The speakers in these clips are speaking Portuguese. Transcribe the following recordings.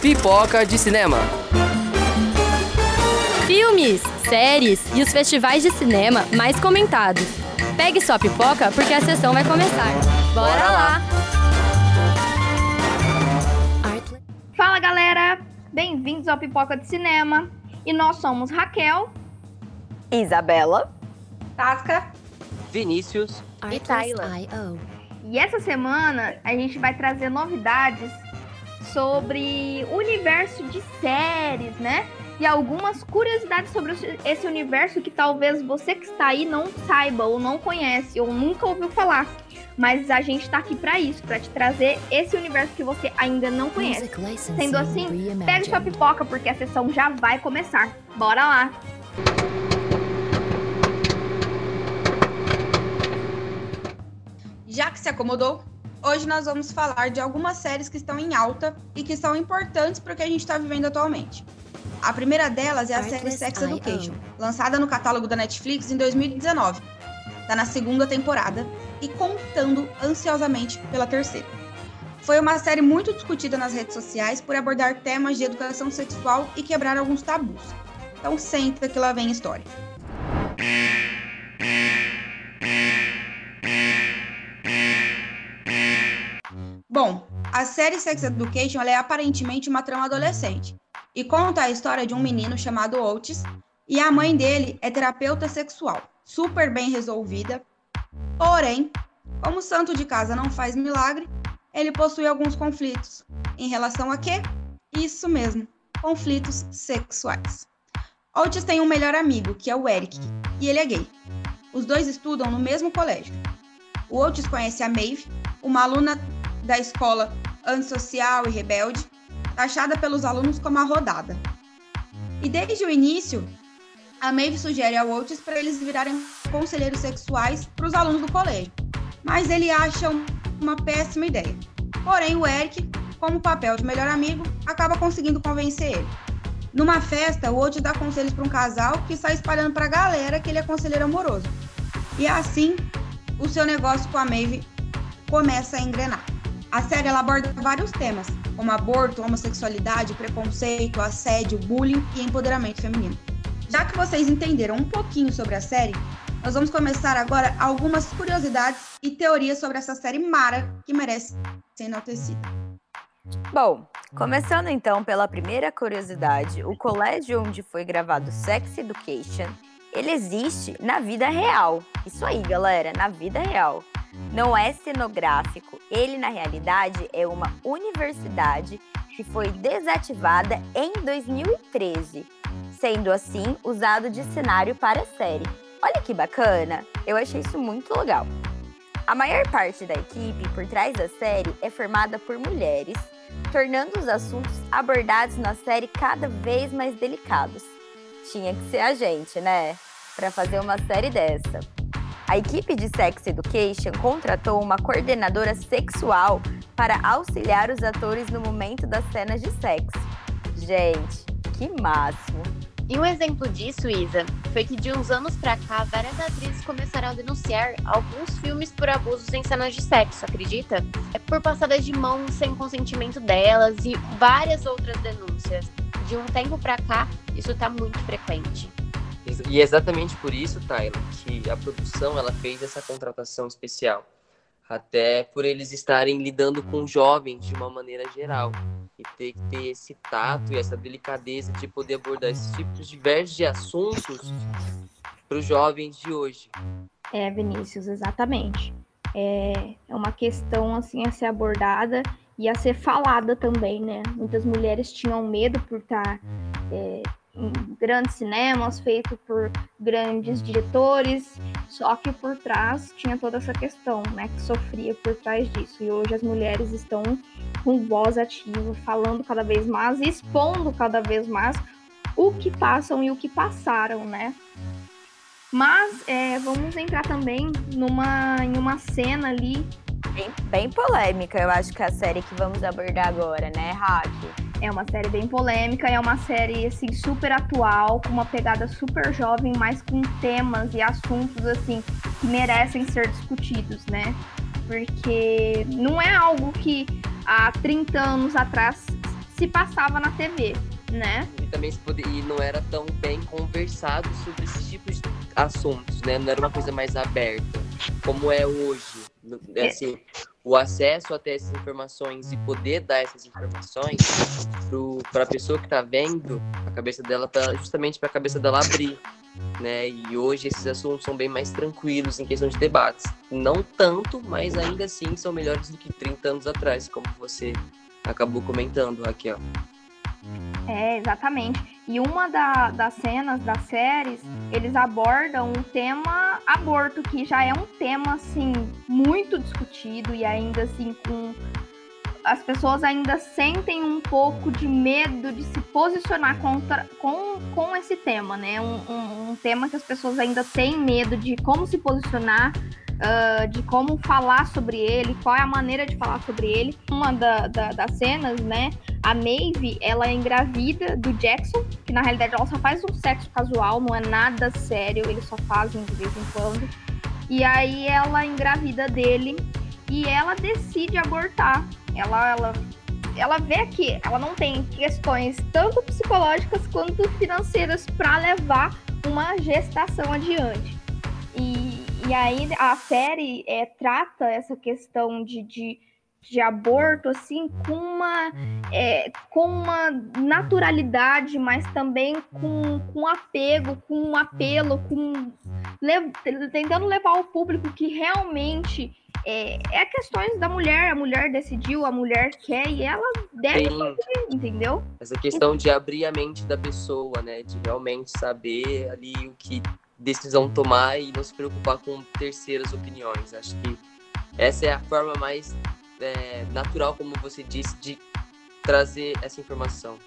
Pipoca de Cinema. Filmes, séries e os festivais de cinema mais comentados. Pegue sua pipoca porque a sessão vai começar. Bora, Bora lá. Fala galera, bem-vindos ao Pipoca de Cinema. E nós somos Raquel. Isabela. Tasca. Vinícius. E Tyler. E essa semana a gente vai trazer novidades sobre o universo de séries, né? E algumas curiosidades sobre esse universo que talvez você que está aí não saiba ou não conhece ou nunca ouviu falar. Mas a gente tá aqui para isso, para te trazer esse universo que você ainda não conhece. Sendo assim, pegue sua pipoca porque a sessão já vai começar. Bora lá! Já que se acomodou, hoje nós vamos falar de algumas séries que estão em alta e que são importantes para o que a gente está vivendo atualmente. A primeira delas é a série Sex Education, lançada no catálogo da Netflix em 2019. Está na segunda temporada e contando ansiosamente pela terceira. Foi uma série muito discutida nas redes sociais por abordar temas de educação sexual e quebrar alguns tabus. Então senta que lá vem história. A série Sex Education é aparentemente uma trama adolescente e conta a história de um menino chamado Otis e a mãe dele é terapeuta sexual, super bem resolvida. Porém, como o santo de casa não faz milagre, ele possui alguns conflitos. Em relação a quê? Isso mesmo, conflitos sexuais. Otis tem um melhor amigo, que é o Eric, e ele é gay. Os dois estudam no mesmo colégio. O Otis conhece a Maeve, uma aluna da escola antissocial e rebelde, taxada pelos alunos como a rodada. E desde o início, a Maeve sugere ao Otis para eles virarem conselheiros sexuais para os alunos do colégio, mas ele acha uma péssima ideia. Porém, o Eric, como papel de melhor amigo, acaba conseguindo convencer ele. Numa festa, o Otis dá conselhos para um casal que sai espalhando para a galera que ele é conselheiro amoroso. E assim, o seu negócio com a Maeve começa a engrenar. A série aborda vários temas, como aborto, homossexualidade, preconceito, assédio, bullying e empoderamento feminino. Já que vocês entenderam um pouquinho sobre a série, nós vamos começar agora algumas curiosidades e teorias sobre essa série mara que merece ser enaltecida. Bom, começando então pela primeira curiosidade, o colégio onde foi gravado Sex Education, ele existe na vida real. Isso aí, galera, na vida real. Não é cenográfico, ele na realidade é uma universidade que foi desativada em 2013, sendo assim usado de cenário para a série. Olha que bacana! Eu achei isso muito legal. A maior parte da equipe por trás da série é formada por mulheres, tornando os assuntos abordados na série cada vez mais delicados. Tinha que ser a gente, né? Para fazer uma série dessa. A equipe de Sex Education contratou uma coordenadora sexual para auxiliar os atores no momento das cenas de sexo. Gente, que máximo! E um exemplo disso, Isa, foi que de uns anos pra cá, várias atrizes começaram a denunciar alguns filmes por abusos em cenas de sexo, acredita? É por passadas de mão sem consentimento delas e várias outras denúncias. De um tempo pra cá, isso tá muito frequente. E é exatamente por isso, Tyler, que a produção ela fez essa contratação especial. Até por eles estarem lidando com jovens de uma maneira geral. E ter que ter esse tato e essa delicadeza de poder abordar esses tipos diversos de assuntos para os jovens de hoje. É, Vinícius, exatamente. É, é uma questão assim a ser abordada e a ser falada também, né? Muitas mulheres tinham medo por estar é, em grandes cinemas, feito por grandes diretores, só que por trás tinha toda essa questão, né, que sofria por trás disso. E hoje as mulheres estão com voz ativa, falando cada vez mais, expondo cada vez mais o que passam e o que passaram, né? Mas é, vamos entrar também numa, em uma cena ali. Bem, bem polêmica, eu acho que é a série que vamos abordar agora, né, Hack? É uma série bem polêmica, é uma série assim super atual, com uma pegada super jovem, mas com temas e assuntos assim que merecem ser discutidos, né? Porque não é algo que há 30 anos atrás se passava na TV, né? E também e não era tão bem conversado sobre esses tipos de assuntos, né? Não era uma coisa mais aberta, como é hoje. É. O acesso até essas informações e poder dar essas informações para a pessoa que está vendo, a cabeça dela tá justamente para a cabeça dela abrir, né? E hoje esses assuntos são bem mais tranquilos em questão de debates. Não tanto, mas ainda assim são melhores do que 30 anos atrás, como você acabou comentando, Raquel. É, exatamente. E uma da, das cenas das séries, eles abordam o tema aborto, que já é um tema, assim, muito discutido e ainda, assim, com... As pessoas ainda sentem um pouco de medo de se posicionar contra, com, com esse tema, né? Um, um, um tema que as pessoas ainda têm medo de como se posicionar, uh, de como falar sobre ele, qual é a maneira de falar sobre ele. Uma da, da, das cenas, né? A Maeve, ela é engravida do Jackson, que na realidade ela só faz um sexo casual, não é nada sério, eles só fazem de vez em quando. E aí ela engravida dele e ela decide abortar. Ela, ela, ela vê que ela não tem questões tanto psicológicas quanto financeiras para levar uma gestação adiante. E, aí a série é, trata essa questão de, de de aborto assim com uma é, com uma naturalidade mas também com, com apego com um apelo com le, tentando levar ao público que realmente é, é questões da mulher. A mulher decidiu a mulher quer e ela deve Sim. fazer entendeu? Essa questão de abrir a mente da pessoa né? De realmente saber ali o que decisão tomar e não se preocupar com terceiras opiniões acho que essa é a forma mais é, natural, como você disse, de trazer essa informação.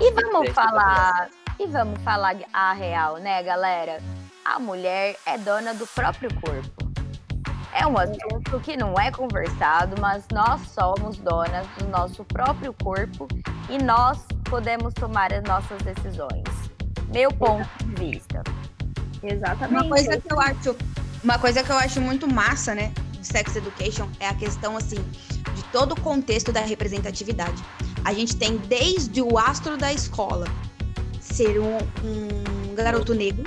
e vamos falar, e vamos falar a real, né, galera? A mulher é dona do próprio corpo. É um assunto que não é conversado, mas nós somos donas do nosso próprio corpo e nós podemos tomar as nossas decisões. Meu ponto de vista. Exatamente. Uma coisa que eu acho, uma coisa que eu acho muito massa, né? de Sex Education é a questão, assim, de todo o contexto da representatividade. A gente tem desde o astro da escola ser um, um garoto negro,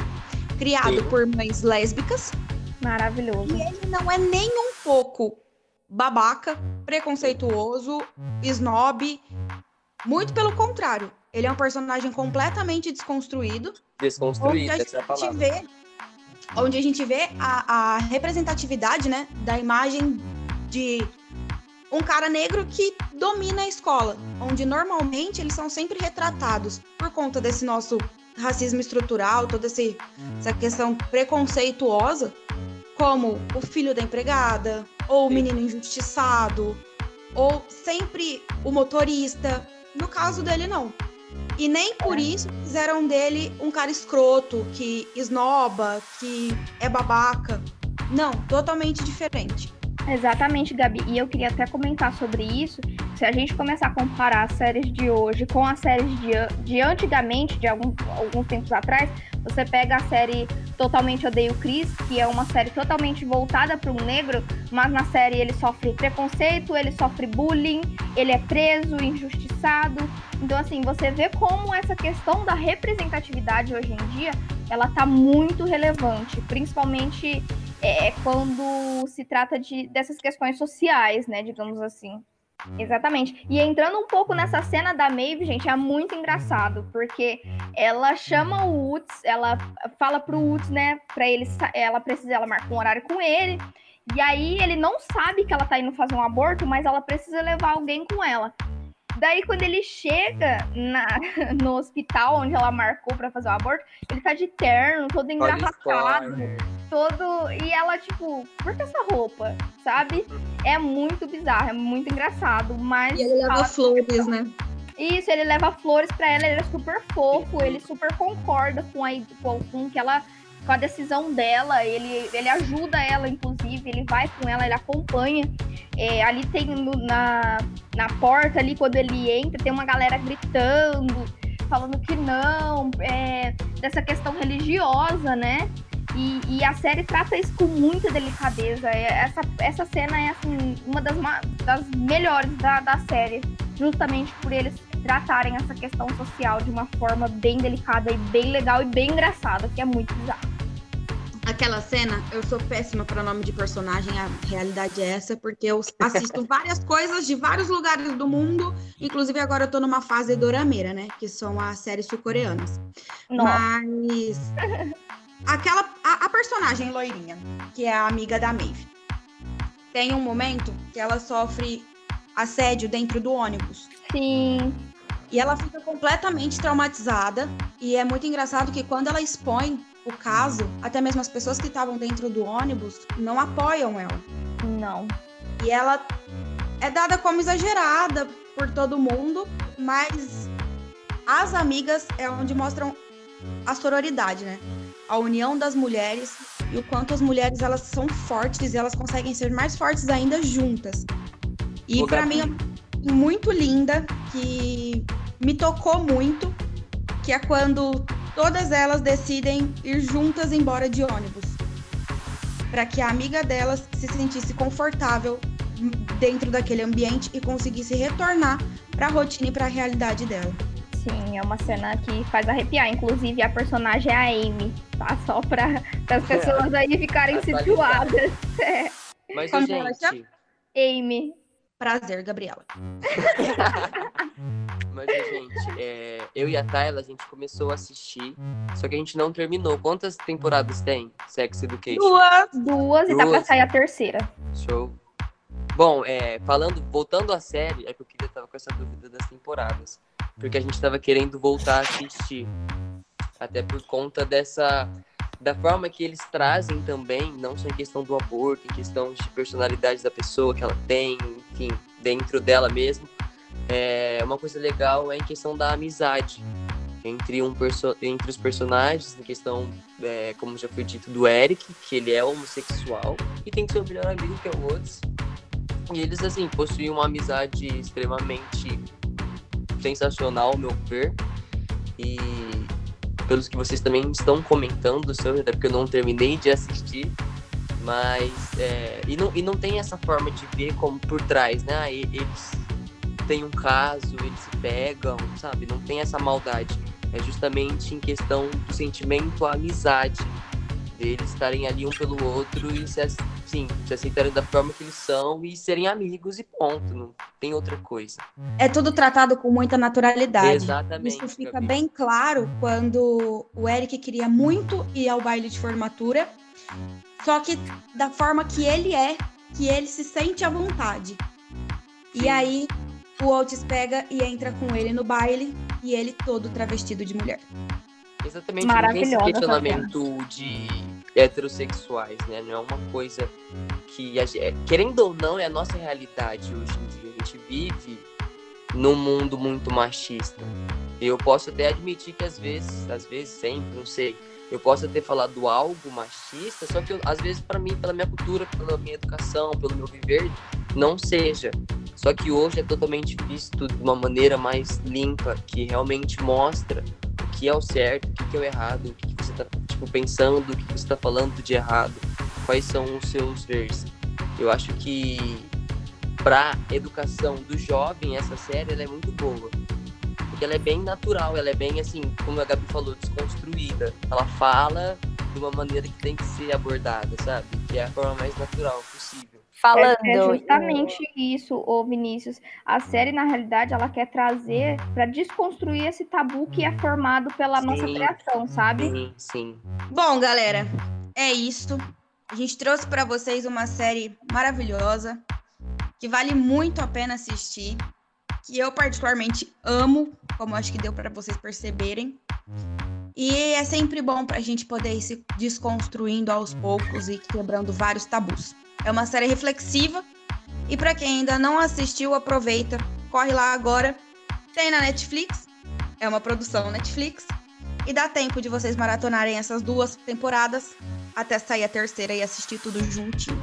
criado Sim. por mães lésbicas. Maravilhoso. E ele não é nem um pouco babaca, preconceituoso, snob. Muito pelo contrário. Ele é um personagem completamente desconstruído. Desconstruído, essa é a palavra. Vê onde a gente vê a, a representatividade, né, da imagem de um cara negro que domina a escola, onde normalmente eles são sempre retratados por conta desse nosso racismo estrutural, toda essa questão preconceituosa, como o filho da empregada, ou o menino injustiçado, ou sempre o motorista. No caso dele, não. E nem por isso fizeram dele um cara escroto, que esnoba, que é babaca. Não, totalmente diferente. Exatamente, Gabi. E eu queria até comentar sobre isso. Se a gente começar a comparar as séries de hoje com as séries de, de antigamente, de algum, alguns tempos atrás, você pega a série Totalmente Odeio Chris, que é uma série totalmente voltada para um negro, mas na série ele sofre preconceito, ele sofre bullying, ele é preso, injustiçado. Então, assim, você vê como essa questão da representatividade hoje em dia, ela tá muito relevante, principalmente é, quando se trata de, dessas questões sociais, né, digamos assim. Exatamente. E entrando um pouco nessa cena da Maeve, gente, é muito engraçado, porque ela chama o Woods, ela fala pro Woods, né, pra ele, ela precisa, ela marca um horário com ele, e aí ele não sabe que ela tá indo fazer um aborto, mas ela precisa levar alguém com ela. Daí, quando ele chega na, no hospital onde ela marcou para fazer o aborto, ele tá de terno, todo engarrafado, todo. E ela, tipo, por que essa roupa? Sabe? É muito bizarro, é muito engraçado, mas. E ele leva flores, né? Isso, ele leva flores para ela, ele é super fofo, ele super concorda com, a, com que ela com a decisão dela, ele, ele ajuda ela, inclusive, ele vai com ela, ele acompanha. É, ali tem no, na, na porta, ali, quando ele entra, tem uma galera gritando, falando que não, é, dessa questão religiosa, né? E, e, a série trata isso com muita delicadeza. É, essa, essa cena é assim, uma das, das melhores da, da série, justamente por eles tratarem essa questão social de uma forma bem delicada e bem legal e bem engraçada, que é muito bizarro. Aquela cena, eu sou péssima para nome de personagem, a realidade é essa, porque eu assisto várias coisas de vários lugares do mundo, inclusive agora eu tô numa fase dorameira, né, que são as séries sul-coreanas. Mas aquela a, a, personagem loirinha, que é a amiga da Maeve, tem um momento que ela sofre assédio dentro do ônibus. Sim. E ela fica completamente traumatizada. E é muito engraçado que quando ela expõe o caso, até mesmo as pessoas que estavam dentro do ônibus não apoiam ela. Não. E ela é dada como exagerada por todo mundo, mas as amigas é onde mostram a sororidade, né? A união das mulheres e o quanto as mulheres elas são fortes e elas conseguem ser mais fortes ainda juntas. E para mim é muito linda que me tocou muito, que é quando todas elas decidem ir juntas embora de ônibus, para que a amiga delas se sentisse confortável dentro daquele ambiente e conseguisse retornar para a rotina e para a realidade dela. Sim, é uma cena que faz arrepiar. Inclusive, a personagem é a Amy, tá? Só para as pessoas aí ficarem situadas. É. Mas, Como gente... Amy. Prazer, Gabriela. Mas, gente, é, eu e a Tayla, a gente começou a assistir, só que a gente não terminou. Quantas temporadas tem Sex Education? Duas. Duas, e tá pra sair a terceira. Show. Bom, é, falando, voltando à série, é que eu queria estar com essa dúvida das temporadas. Porque a gente tava querendo voltar a assistir. Até por conta dessa. Da forma que eles trazem também, não só em questão do aborto, em questão de personalidade da pessoa que ela tem, enfim, dentro dela mesmo é, uma coisa legal é em questão da amizade entre, um entre os personagens, em questão, é, como já foi dito, do Eric, que ele é homossexual e tem seu melhor amigo, que é o Woods. E eles, assim, possuem uma amizade extremamente sensacional, ao meu ver. E pelos que vocês também estão comentando sobre, até porque eu não terminei de assistir, mas. É, e, não, e não tem essa forma de ver como por trás, né? Ah, eles tem um caso, eles se pegam, sabe? Não tem essa maldade. É justamente em questão do sentimento, a amizade. Deles estarem ali um pelo outro e se, assim, se aceitarem da forma que eles são e serem amigos e ponto. Não tem outra coisa. É tudo tratado com muita naturalidade. Exatamente. Isso fica Gabi. bem claro quando o Eric queria muito ir ao baile de formatura, só que da forma que ele é, que ele se sente à vontade. E aí o Otis pega e entra com ele no baile e ele todo travestido de mulher. Exatamente, não tem esse questionamento de heterossexuais, né? Não é uma coisa que, é, querendo ou não, é a nossa realidade hoje em dia. A gente vive num mundo muito machista. Eu posso até admitir que às vezes, às vezes sempre, não sei, eu posso ter falado algo machista, só que eu, às vezes para mim, pela minha cultura, pela minha educação, pelo meu viver, não seja. Só que hoje é totalmente visto de uma maneira mais limpa, que realmente mostra o que é o certo, o que é o errado, o que você está tipo, pensando, o que você está falando de errado, quais são os seus veres. Eu acho que para educação do jovem essa série é muito boa porque ela é bem natural, ela é bem assim, como a Gabi falou, desconstruída. Ela fala de uma maneira que tem que ser abordada, sabe? Que é a forma mais natural possível falando. É, é justamente isso, ô Vinícius. A série, na realidade, ela quer trazer para desconstruir esse tabu que é formado pela sim, nossa criação, sabe? Sim, sim. Bom, galera, é isso. A gente trouxe para vocês uma série maravilhosa que vale muito a pena assistir, que eu particularmente amo, como acho que deu para vocês perceberem. E é sempre bom para a gente poder ir se desconstruindo aos poucos e quebrando vários tabus. É uma série reflexiva. E para quem ainda não assistiu, aproveita, corre lá agora. Tem na Netflix. É uma produção Netflix. E dá tempo de vocês maratonarem essas duas temporadas até sair a terceira e assistir tudo juntinho.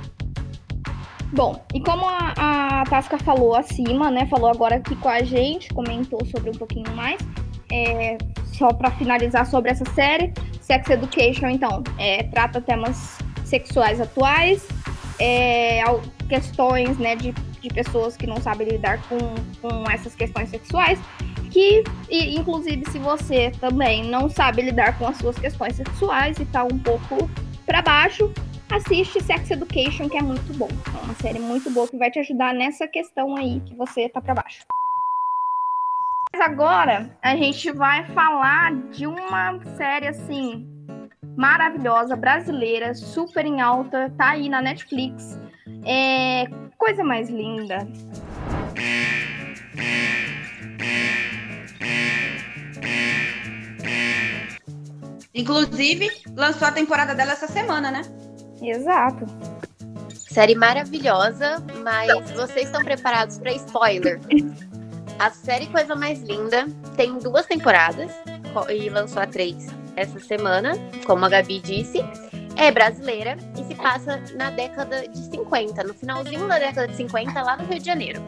Bom, e como a, a Tasca falou acima, né? Falou agora aqui com a gente, comentou sobre um pouquinho mais. É, só para finalizar sobre essa série, Sex Education, então, é, trata temas sexuais atuais, é, questões né, de, de pessoas que não sabem lidar com, com essas questões sexuais. que, e, inclusive, se você também não sabe lidar com as suas questões sexuais e tá um pouco para baixo, assiste Sex Education, que é muito bom. É uma série muito boa que vai te ajudar nessa questão aí que você tá para baixo. Mas agora a gente vai falar de uma série assim maravilhosa, brasileira, super em alta, tá aí na Netflix. É coisa mais linda. Inclusive, lançou a temporada dela essa semana, né? Exato. Série maravilhosa, mas vocês estão preparados para spoiler? A série Coisa Mais Linda tem duas temporadas e lançou a três essa semana, como a Gabi disse. É brasileira e se passa na década de 50, no finalzinho da década de 50, lá no Rio de Janeiro.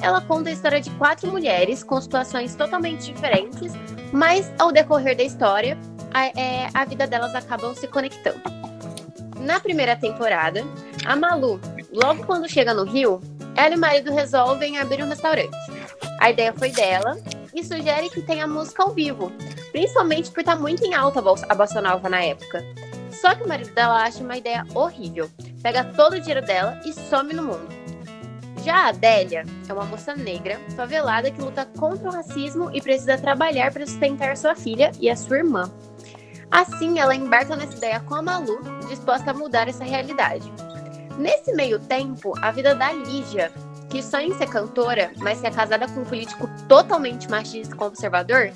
Ela conta a história de quatro mulheres com situações totalmente diferentes, mas ao decorrer da história, a, é, a vida delas acabam se conectando. Na primeira temporada, a Malu, logo quando chega no Rio, ela e o marido resolvem abrir um restaurante. A ideia foi dela e sugere que tenha música ao vivo, principalmente por estar muito em alta a bossa nova na época. Só que o marido dela acha uma ideia horrível, pega todo o dinheiro dela e some no mundo. Já a Adélia é uma moça negra, favelada que luta contra o racismo e precisa trabalhar para sustentar sua filha e a sua irmã. Assim, ela embarca nessa ideia com a Malu, disposta a mudar essa realidade. Nesse meio tempo, a vida da Lígia, que sonha em ser cantora, mas que é casada com um político totalmente machista e conservador,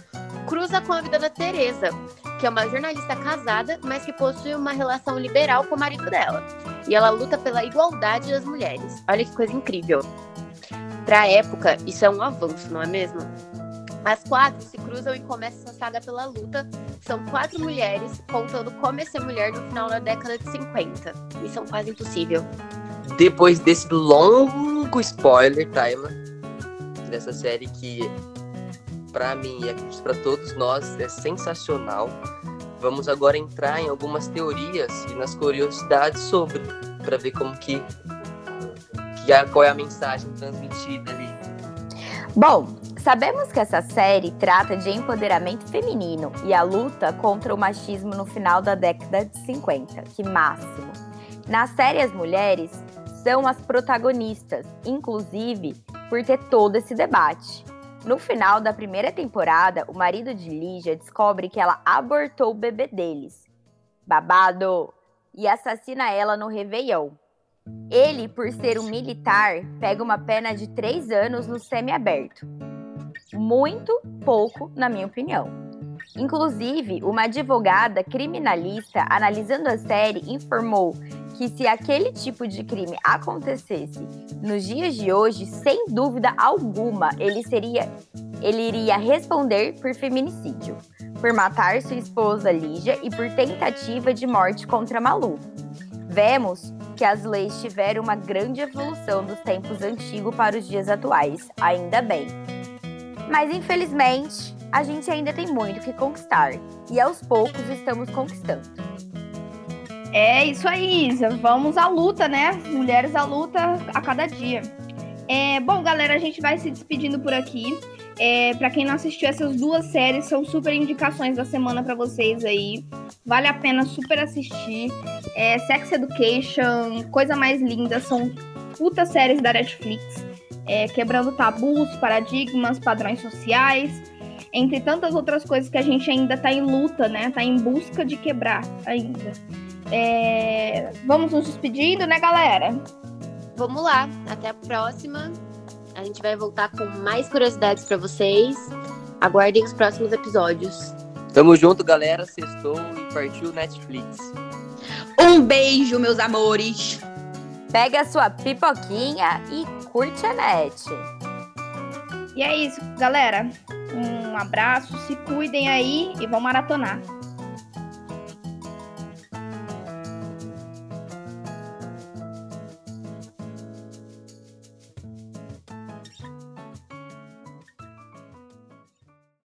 cruza com a vida da Teresa, que é uma jornalista casada, mas que possui uma relação liberal com o marido dela. E ela luta pela igualdade das mulheres. Olha que coisa incrível. Para a época, isso é um avanço, não é mesmo? As quatro se cruzam e começa essa saga pela luta. São quatro mulheres contando como é ser mulher no final da década de 50. Missão quase impossível. Depois desse longo spoiler, Tyler, dessa série que, para mim e acredito para todos nós, é sensacional. Vamos agora entrar em algumas teorias e nas curiosidades sobre, para ver como que, que a, qual é a mensagem transmitida ali. Bom, Sabemos que essa série trata de empoderamento feminino e a luta contra o machismo no final da década de 50, que máximo. Na série, as mulheres são as protagonistas, inclusive por ter todo esse debate. No final da primeira temporada, o marido de Lígia descobre que ela abortou o bebê deles. Babado! E assassina ela no Réveillon. Ele, por ser um militar, pega uma pena de três anos no semiaberto muito pouco, na minha opinião. Inclusive, uma advogada criminalista analisando a série informou que se aquele tipo de crime acontecesse nos dias de hoje, sem dúvida alguma, ele seria ele iria responder por feminicídio, por matar sua esposa Lígia e por tentativa de morte contra Malu. Vemos que as leis tiveram uma grande evolução dos tempos antigos para os dias atuais, ainda bem. Mas infelizmente, a gente ainda tem muito que conquistar e aos poucos estamos conquistando. É isso aí, Isa. Vamos à luta, né? Mulheres à luta a cada dia. É, bom, galera, a gente vai se despedindo por aqui. É, para quem não assistiu essas duas séries, são super indicações da semana para vocês aí. Vale a pena super assistir. É, Sex Education, Coisa Mais Linda, são putas séries da Netflix é, quebrando tabus, paradigmas, padrões sociais, entre tantas outras coisas que a gente ainda está em luta, né? Está em busca de quebrar ainda. É... Vamos nos despedindo, né, galera? Vamos lá, até a próxima. A gente vai voltar com mais curiosidades para vocês. Aguardem os próximos episódios. Tamo junto, galera. Sextou e partiu Netflix. Um beijo, meus amores. Pega a sua pipoquinha e curte a net. E é isso, galera. Abraço, se cuidem aí e vão maratonar.